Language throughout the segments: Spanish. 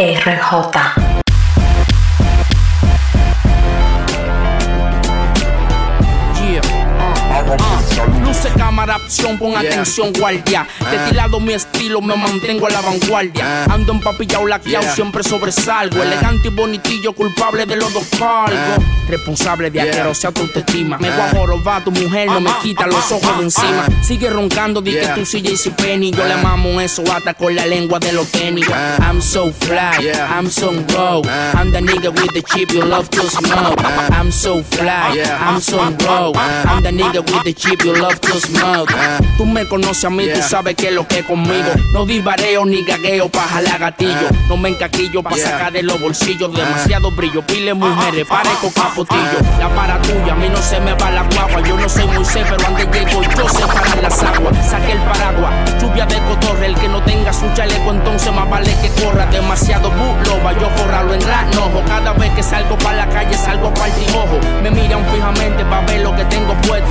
RJ. Luce cámara, acción, pon atención, guardia. De ti lado mi estilo, me mantengo a la vanguardia. Ando empapillado, laqueado, siempre sobresalgo. Elegante y bonitillo, culpable de los dos cargos. Responsable de asquerosa tu autoestima. Me voy a jorobar, tu mujer no me quita los ojos de encima. Sigue roncando, di que tú sí JC Penny. Yo le mamo eso hasta con la lengua de los tenis. I'm so fly, I'm so raw. I'm the nigga with the chip you love to smoke. I'm so fly, I'm so raw. I'm the nigga with the chip you love to smoke. Tú me conoces a mí, tú sabes que es lo que es conmigo. No divareo ni gagueo pa' jalar gatillo. No me encaquillo pa' sacar de los bolsillos. Demasiado brillo, pile mujeres, parezco capotillo. La para tuya, a mí no se me va la guagua. Yo no soy muy pero ande llego yo sé parar las aguas. Saqué el paraguas, lluvia de cotorre. El que no tenga su chaleco, entonces más vale que corra. Demasiado va yo forrarlo en ranojo. Cada vez que salgo pa' la calle, salgo pa' el ojo. Me miran fijamente pa' ver lo que tengo puesto.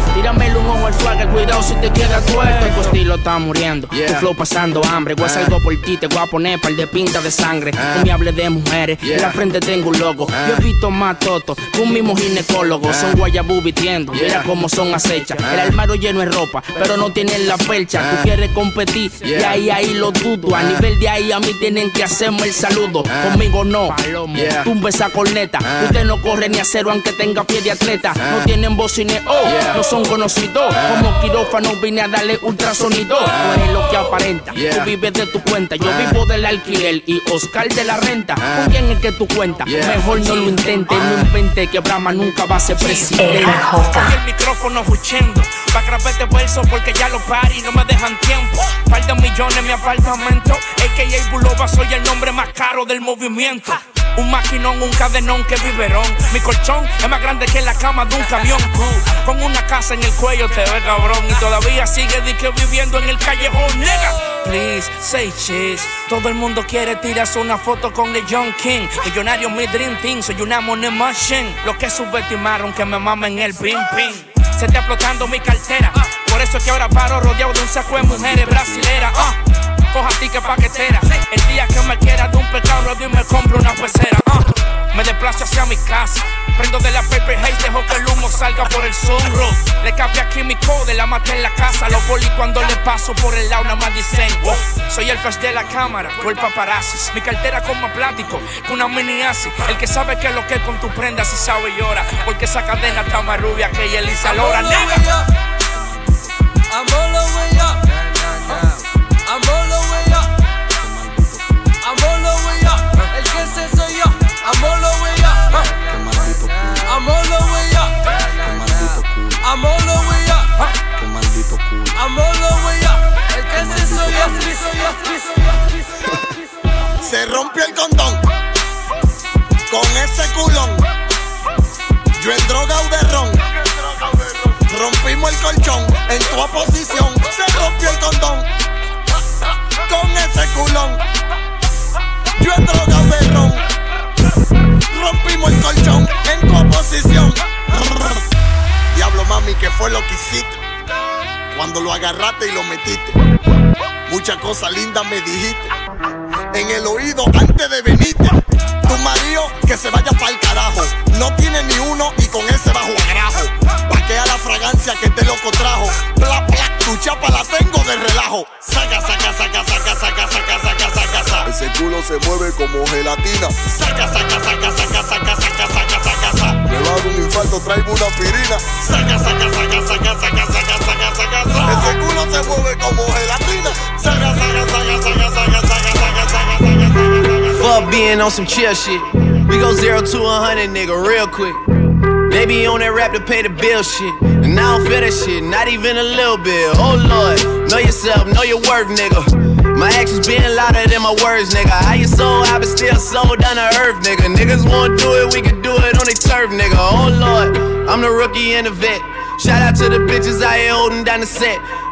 Cuidado si te queda tuerto. Tu estilo está muriendo, tu flow pasando hambre. Voy a salgo por ti, te voy a poner par de pinta de sangre. No me hable de mujeres, en la frente tengo un logo. Yo he visto más toto que un mismo ginecólogo. Son guayabú vistiendo, mira cómo son acechas. El armario lleno de ropa, pero no tienen la percha. Tú quieres competir, y ahí, ahí lo dudo. A nivel de ahí a mí tienen que hacerme el saludo. Conmigo no, tumba esa corneta. Usted no corre ni a cero aunque tenga pie de atleta. No tienen ni oh, no son conocidos. Como quirófano vine a darle ultrasonido. No es lo que aparenta, tú vives de tu cuenta. Yo vivo del alquiler y Oscar de la renta. ¿Con quién es que tú cuentas? Mejor no lo intente, no invente que Brahma nunca va a ser presidente. RJ. el micrófono escuchando. Pa' grabarte verso porque ya lo pari no me dejan tiempo. Par de millones en mi apartamento. AKA Bulova, soy el nombre más caro del movimiento. Un maquinón, un cadenón que biberón. Mi colchón es más grande que la cama de un camión. Con una casa en el cuello te ve cabrón. Y todavía sigue di que viviendo en el callejón, nega. Please, say cheese. Todo el mundo quiere tirarse una foto con el John King. Millonario, mi dream team. Soy una money machine. Lo que subestimaron que me mamen el ping ping. Se está explotando mi cartera. Por eso es que ahora paro rodeado de un saco de mujeres brasileras. ah. Coja ticket paquetera. El día que me quiera de un pecado rodeo y me compro una pecera. ah. Me desplazo hacia mi casa. Prendo de la paper haze, dejo que el humo salga por el sunroof. Le cambia químico de la maté en la casa. Los boli cuando le paso por el lado nada más dicen "Wow". Soy el flash de la cámara, el paparazzi. Mi cartera con más plástico una mini así. El que sabe que es lo que es con tu prenda si sabe y llora. Porque esa cadena está más rubia que Elisa Lora. nega. I'm all the way up. Lo agarraste y lo metiste. Muchas cosas lindas me dijiste en el oído antes de venirte. Tu marido que se vaya pa'l carajo. No tiene ni uno y con ese bajo agrajo. Paquea la fragancia que este loco trajo. Bla, bla, tu chapa la tengo de relajo. Saca, saca, saca, saca, saca, saca, saca, saca, saca. Ese culo se mueve como gelatina. Saca, saca, saca, saca, saca, saca, saca, saca, saca. Me va a dar un infarto, traigo una aspirina. Saca, saca, saca, saca, saca, saca, saca, saca, saca. On some chill shit. We go zero to a hundred, nigga, real quick. They be on that rap to pay the bill shit. And I don't feel that shit, not even a little bit. Oh lord, know yourself, know your worth, nigga. My actions being louder than my words, nigga. How you sold, I been still sold down to earth, nigga. Niggas wanna do it, we can do it on the turf, nigga. Oh lord, I'm the rookie and the vet. Shout out to the bitches I here holding down the set.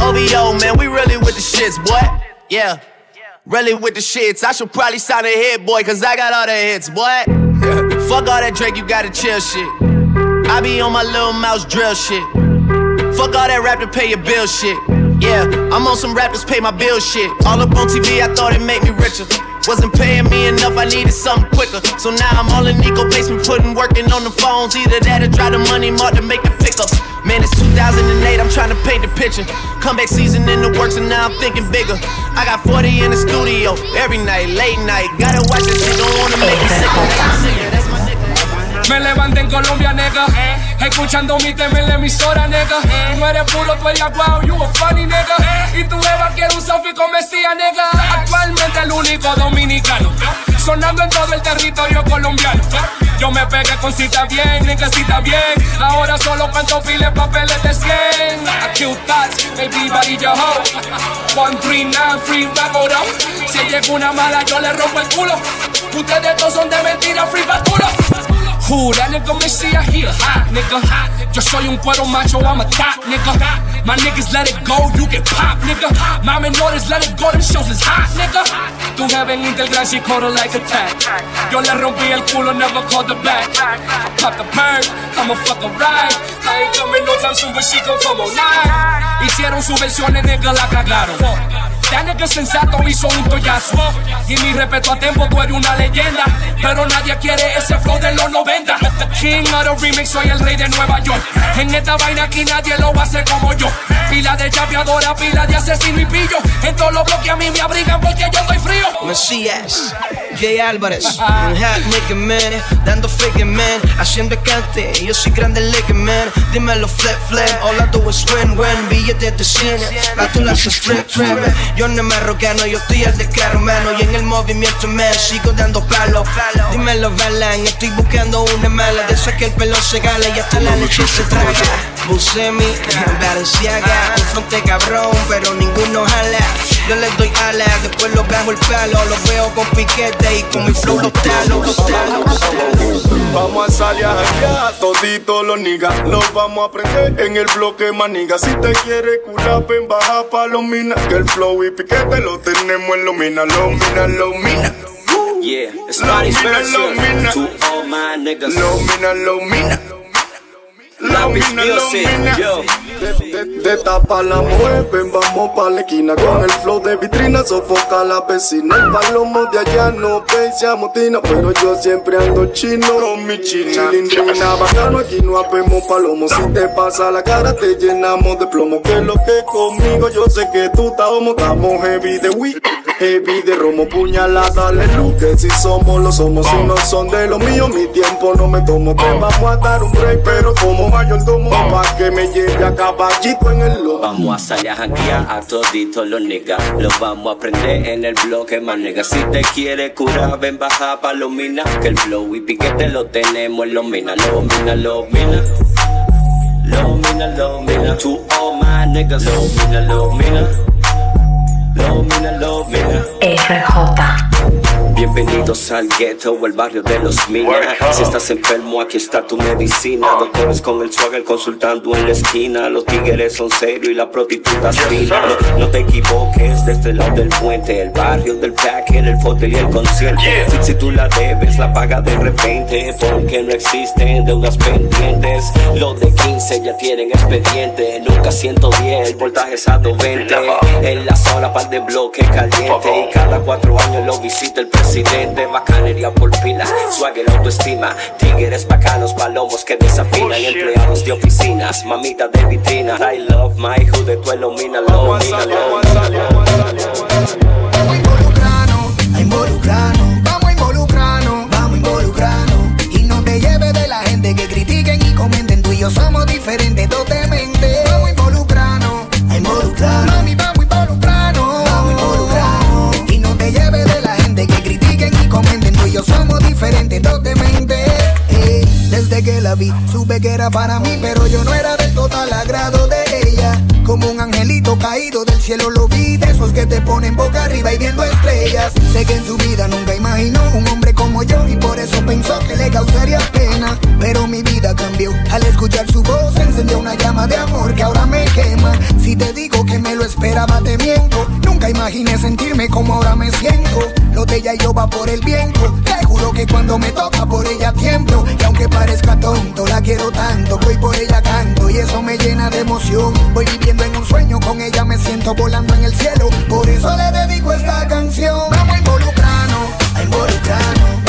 OVO, man, we really with the shits, boy. Yeah. Really with the shits. I should probably sign a hit, boy, cause I got all the hits, boy. Fuck all that Drake, you gotta chill shit. I be on my little mouse drill shit. Fuck all that rap to pay your bill shit. Yeah, I'm on some rappers pay my bill shit. All up on TV, I thought it made me richer. Wasn't paying me enough, I needed something quicker. So now I'm all in Nico basement, putting working on the phones. Either that or try the money more to make the pickups. Man, it's 2008, I'm trying to paint the picture. Comeback season in the works, and now I'm thinking bigger. I got 40 in the studio every night, late night. Gotta watch this shit, don't wanna make me sick. That's my nigga. Me levanté en Colombia, nigga. Eh, escuchando mi tema en la emisora, nigga. Eh. Tú no eres puro, tú eres wow, you a funny, nigga. Eh. Y tu Eva quiere un selfie con Mesías, nigga. Actualmente el único dominicano. Sonando en todo el territorio colombiano. Yo me pegué con cita bien, cita bien. Ahora solo cuento piles papeles de 100. Aquí estás, baby, body your hoe. 139, free back it up. Si llega una mala, yo le rompo el culo. Ustedes todos son de mentira, free up. Who, that nigga Messiah, he a hot nigga. Yo soy un cuero macho, I'm a top nigga. My niggas let it go, you get pop nigga. My menores let it go, them shows is hot nigga. Tu jefe en Intelgram, she caught her like a tag. Yo le rompí el culo, never called her back. I pop the bird, I'ma fuck a ride. I ain't coming no time soon, but she gon' come all night. Hicieron su versión, nigga, la cagaron. Ya nigga sensato hizo un tollazo. Y mi respeto a tiempo, tú eres una leyenda. Pero nadie quiere ese flow de los 90. The king of remix, soy el rey de Nueva York. En esta vaina aquí nadie lo va a hacer como yo. Pila de chapeadora, pila de asesino y pillo. En todos los bloques a mí me abrigan porque yo estoy frío. Jay Álvarez, un nigga man, dando fake man, haciendo cante, yo soy grande like man, dímelo flip flip, all I do is win win, billetes de cine, a tú las strip trip, yo no me arrogano, yo estoy al descaro mano, y en el movimiento me sigo dando palo, dímelo Balan, estoy buscando una mala, de esa que el pelo se gala y hasta la leche se traga, Buscemi, Balenciaga, un fronte cabrón, pero ninguno jala, yo les doy alas, después los bajo el palo, los veo con piquete y con mi flow los talo, los talo. Vamos a salir a janguear, toditos los niggas. Los vamos a prender en el bloque maniga. Si te quieres curar, ven baja pa' los minas Que el flow y piquete lo tenemos en los minas Los minas, los minas. Yeah, it's version minas to all my niggas. Los minas, los minas. Los minas, los minas. De, tapa la mueven, vamos pa' la esquina Con el flow de vitrina sofoca la vecina. El palomo de allá no ve se amotina Pero yo siempre ando chino. Con mi china. Chilindrina bacano, aquí no habemos palomo. Si te pasa la cara te llenamos de plomo. Que lo que conmigo yo sé que tú estás homo. Estamos heavy de weed, heavy de romo. Puñalada, le luz que si somos lo somos. Si no son de lo mío, mi tiempo no me tomo. Te vamos a dar un break pero como mayordomo Pa' que me lleve a caballito en el Vamos a salir a janguear a toditos los niggas. Los vamos a prender en el bloque, más niggas. Si te quieres curar, ven baja pa' los minas. Que el flow y piquete lo tenemos en los minas. Los minas, los minas. Los minas, los minas. To all my niggas. Los minas, los minas. Los minas, los minas. RJ. Bienvenidos al ghetto o el barrio de los minas. Si estás enfermo, aquí está tu medicina. Doctores con el swagger consultando en la esquina. Los tigres son serios y la prostituta fina. No, no te equivoques, desde el lado del puente, el barrio del packer, el fotel y el consciente. Si, si tú la debes, la paga de repente. Porque no existen deudas pendientes. Los de 15 ya tienen expediente. Nunca 110, el voltaje es a 220. En la zona, par de bloque caliente. Y cada cuatro años lo visita el presidente. Bacanería por pilas, swagger, autoestima. Tigres bacanos, palomos que desafinan. Empleados de oficinas, mamita de vitrina. I love my hood, de tu ilumina, lo mina, lo Vamos a involucrarnos, a involucrarnos, vamos a involucrarnos, vamos a involucrarnos. Y no te lleves de la gente que critiquen y comenten. Tú y yo somos diferentes, totalmente. Vamos que era para mí, pero yo no era del total agrado de angelito caído del cielo lo vi De esos que te ponen boca arriba y viendo estrellas. Sé que en su vida nunca imaginó un hombre como yo Y por eso pensó que le causaría pena. Pero mi vida cambió Al escuchar su voz encendió una llama de amor que ahora me quema. Si te digo que me lo esperaba te miento. Nunca imaginé sentirme como ahora me siento. Lo de ella y yo va por el viento. Te juro que cuando me toca por ella tiempo Y aunque parezca tonto la quiero tanto. Voy por ella canto y eso me llena de emoción. Voy viviendo en un sueño con ella me siento volando en el cielo. Por eso le dedico esta canción. Vamos involucrarnos, a involucrarnos,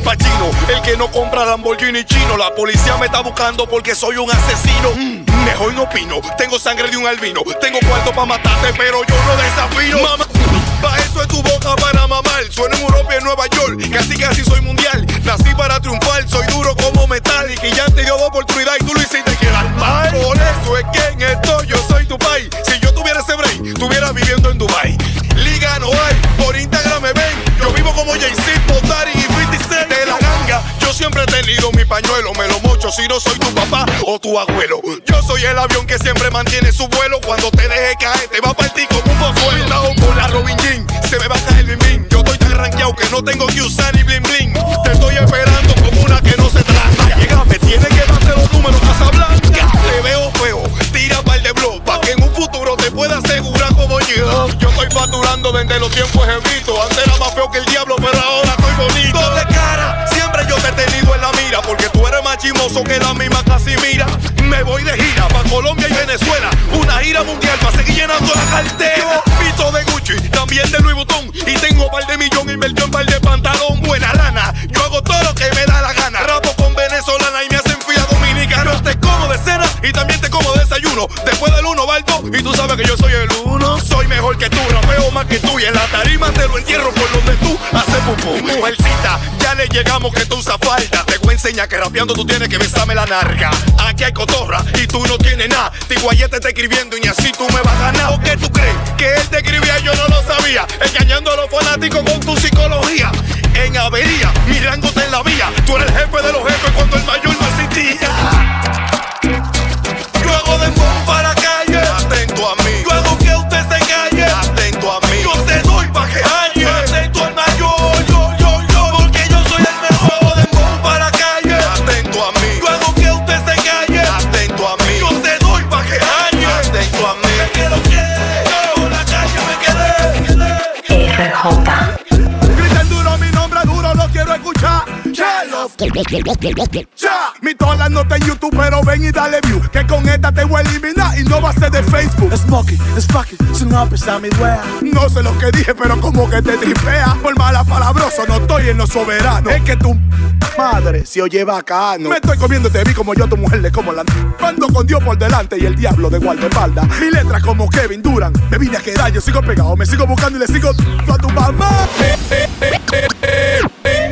Llegó el que no compra Lamborghini chino. La policía me está buscando porque soy un asesino. Mm, mejor no opino, tengo sangre de un albino. Tengo cuarto para matarte, pero yo no desafío. Mamá, pa' eso es tu boca para mamar. Sueno en Europa y en Nueva York, casi casi soy mundial. Nací para triunfar, soy duro como metal. Y que ya te dio oportunidad y tú lo hiciste quedar mal. Por eso es que en esto yo soy tu país. Si yo tuviera ese break, estuviera viviendo en Dubai. Liga no hay, por Instagram me ven. Yo vivo como Jay-Z, Potari y Yo siempre he tenido mi pañuelo, me lo mocho si no soy tu papá o tu abuelo. Yo soy el avión que siempre mantiene su vuelo. Cuando te deje caer, te va a partir como un. Cuidado con la Robin Jean, se me va a caer el bim Yo estoy tan rankeado que no tengo que usar ni bling bling. Te estoy esperando como una que no se trata. Llega, me tiene que darte los números, Casa Blanca. Te veo feo, tira par de blog, pa' que en un futuro te pueda asegurar como yo. Yo estoy facturando desde los tiempos evitos. Antes era más feo que el diablo, pero ahora estoy bonito. Chimoso que la misma Casimira. Me voy de gira pa' Colombia y Venezuela, una gira mundial pa' seguir llenando la cartera. Pito de Gucci, también de Louis Vuitton, y tengo par de millón invertido en par de pantalón. Buena lana, yo hago todo lo que me da la gana. Rapo con venezolana y me hacen fila dominicana. Te como de cena y también te como de desayuno. Después del uno balto, y tú sabes que yo soy el uno. Soy mejor que tú, rapeo más que tú, y en la tarima te lo entierro por donde tú haces pupú. Mujercita, ya le llegamos que tú usas falta. Te que rapeando tú tienes que besarme la narga. Aquí hay cotorra y tú no tienes nada. Tiguayete está escribiendo y ni así tú me vas a ganar. ¿O qué tú crees? Que él te escribía y yo no lo sabía. Engañando a los fanáticos con tu psicología. En avería, mi rango está en la vía. Tú eres el jefe de los jefes cuando el mayor Ya, mi todas no está en YouTube, pero ven y dale view. Que con esta te voy a eliminar y no va a ser de Facebook. Smokey, Sparky, su nombre está mi wea. No sé lo que dije, pero como que te tripea. Por mala palabroso, no estoy en lo soberano. Es que tu madre se oye bacano. Me estoy comiendo te vi como yo a tu mujer le como la. Mando con Dios por delante y el diablo de guardaespaldas. Mi letra como Kevin Duran. Me vine a quedar, yo sigo pegado, me sigo buscando y le sigo a tu mamá.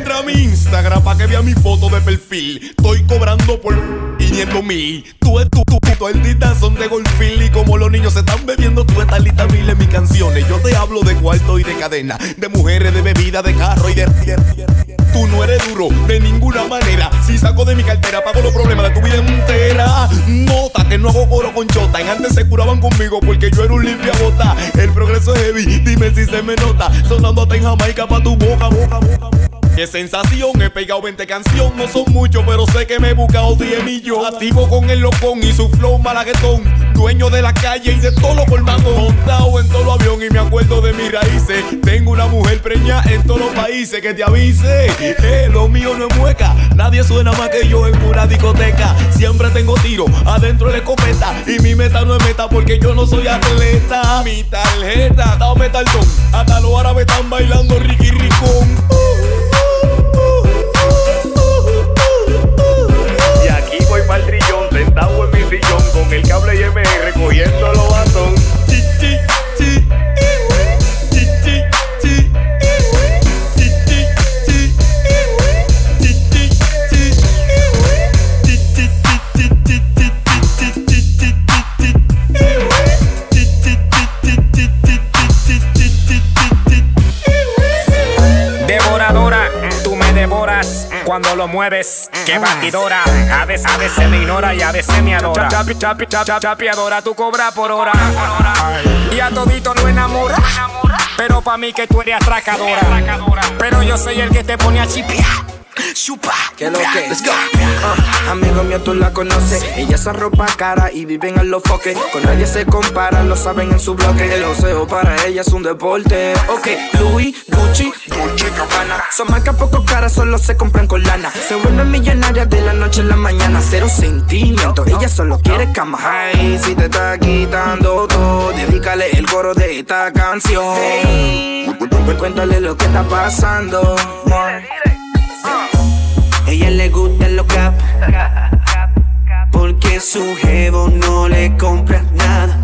Entra a mi Instagram para que vea mi foto de perfil. Estoy cobrando por 500 mil. Tú es tu, tu, tu, el son de golfil. Y como los niños se están bebiendo, tú estás lista mil en mis canciones. Yo te hablo de cuarto y de cadena, de mujeres, de bebida, de carro y de. Tú no eres duro de ninguna manera. Si saco de mi cartera, pago los problemas de tu vida entera. Nota que no hago coro con chota. En antes se curaban conmigo porque yo era un limpia bota. El progreso es heavy, dime si se me nota. Sonando hasta en Jamaica pa' tu boca, boca, boca. boca. Qué sensación, he pegado 20 canciones, no son muchos, pero sé que me he buscado 10 millones. Activo con el locón y su flow malaguetón. Dueño de la calle y de todo lo colmado. Montado en todo avión y me acuerdo de mis raíces. Tengo una mujer preña en todos los países que te avise. Eh, lo mío no es mueca, nadie suena más que yo en una discoteca. Siempre tengo tiro adentro de la escopeta. Y mi meta no es meta porque yo no soy atleta. Mi tarjeta, dame taltón. Hasta los árabes están bailando qué batidora. A veces, a veces me ignora y a veces me adora. Chapi, chapi, chapi, adora, tú cobras por hora. Y a todito no enamora. Pero pa' mí que tú eres atracadora. Pero yo soy el que te pone a chipear. Chupa. ¿Qué lo que? Let's go. Uh, amigo mío, tú la conoces. Ella se ropa cara y viven en los foques. Con nadie se compara, lo saben en su bloque. El oseo para ella es un deporte. Ok, Louis, Gucci, Gucci, Gabbana. Son marcas poco caras, solo se compran con lana. Se vuelve millonaria de la noche a la mañana. Cero sentimiento, ella solo quiere cama. Ay, si te está quitando todo, dedícale el coro de esta canción. Cuéntale lo que está pasando. Ella le gusta lo cap Porque su jevo no le compra nada.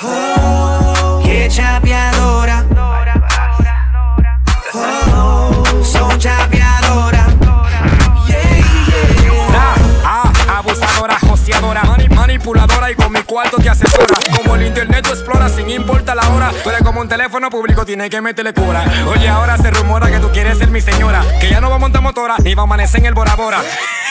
Oh, qué chapeadora. Oh, son chapeadora. Ah, abusadora, joseadora, manipuladora y con mi cuarto te asesora. Como el internet tú exploras sin importar la hora. Tú eres como un teléfono público, tienes que meterle cura. Oye, ahora se que quieres ser mi señora. Que ya no va a montar motora, ni va a amanecer en el Bora Bora.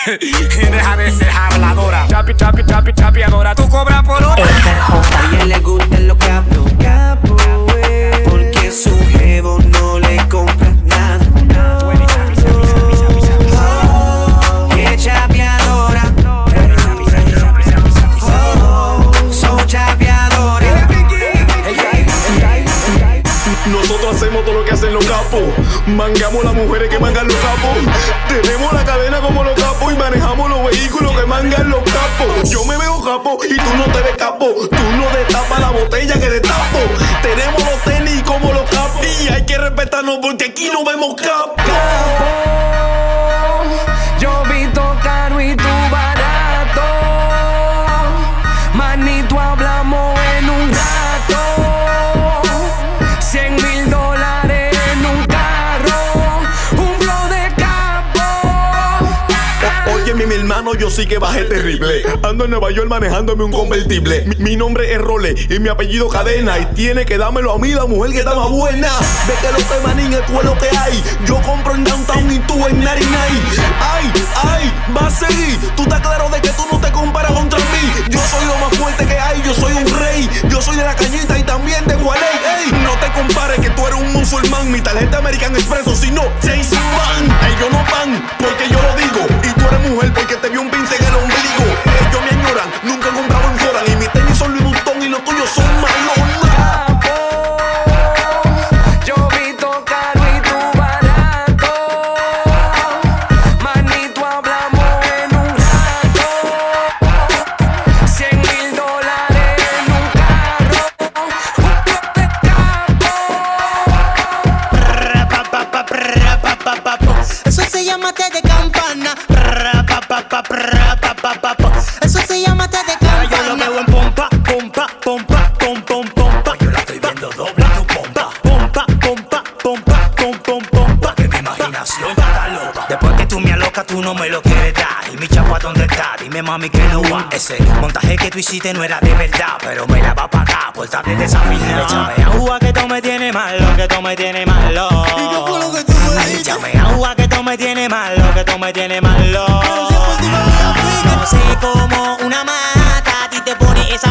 Deja de ser habladora. Chapi, chapi, chapi, chapiadora. Tú cobras por hora. A ella le gusta lo capo, capo, eh. Porque su jevo no le compra nada. Oh. Oh. Nosotros hacemos todo lo que hacen los capos. Mangamos las mujeres que mangan los capos. Tenemos la cadena como los capos y manejamos los vehículos que mangan los capos. Yo me veo capo y tú no te ves capo. Tú no destapas la botella que destapo. Tenemos los tenis como los capos. Y hay que respetarnos porque aquí no vemos capos. Yo sí que bajé terrible. Ando en Nueva York manejándome un convertible. Mi, nombre es Role y mi apellido Cadena. Y tiene que dármelo a mí, la mujer que está más buena. Ve que lo que es lo que hay. Yo compro en Downtown y tú en 99. Ay, ay, va a seguir. Tú estás claro de que tú no te comparas contra mí. Yo soy lo más fuerte que hay. Yo soy un rey. Yo soy de la cañita y también de Gualey. Ey, no te un musulmán. Mi tarjeta American Expreso, si no, Jason Van. Ellos no van porque yo lo digo. Y tú eres mujer porque te vio un pince en el ombligo. Ellos me añoran, nunca he comprado tú hiciste no era de verdad. Pero me la va a pagar por tarde desafinada. Échame agua que tú me tienes malo, que tú me tienes malo. Échame agua que tú me tienes malo, que tú me tienes malo. No sé cómo una mata a ti te pone esa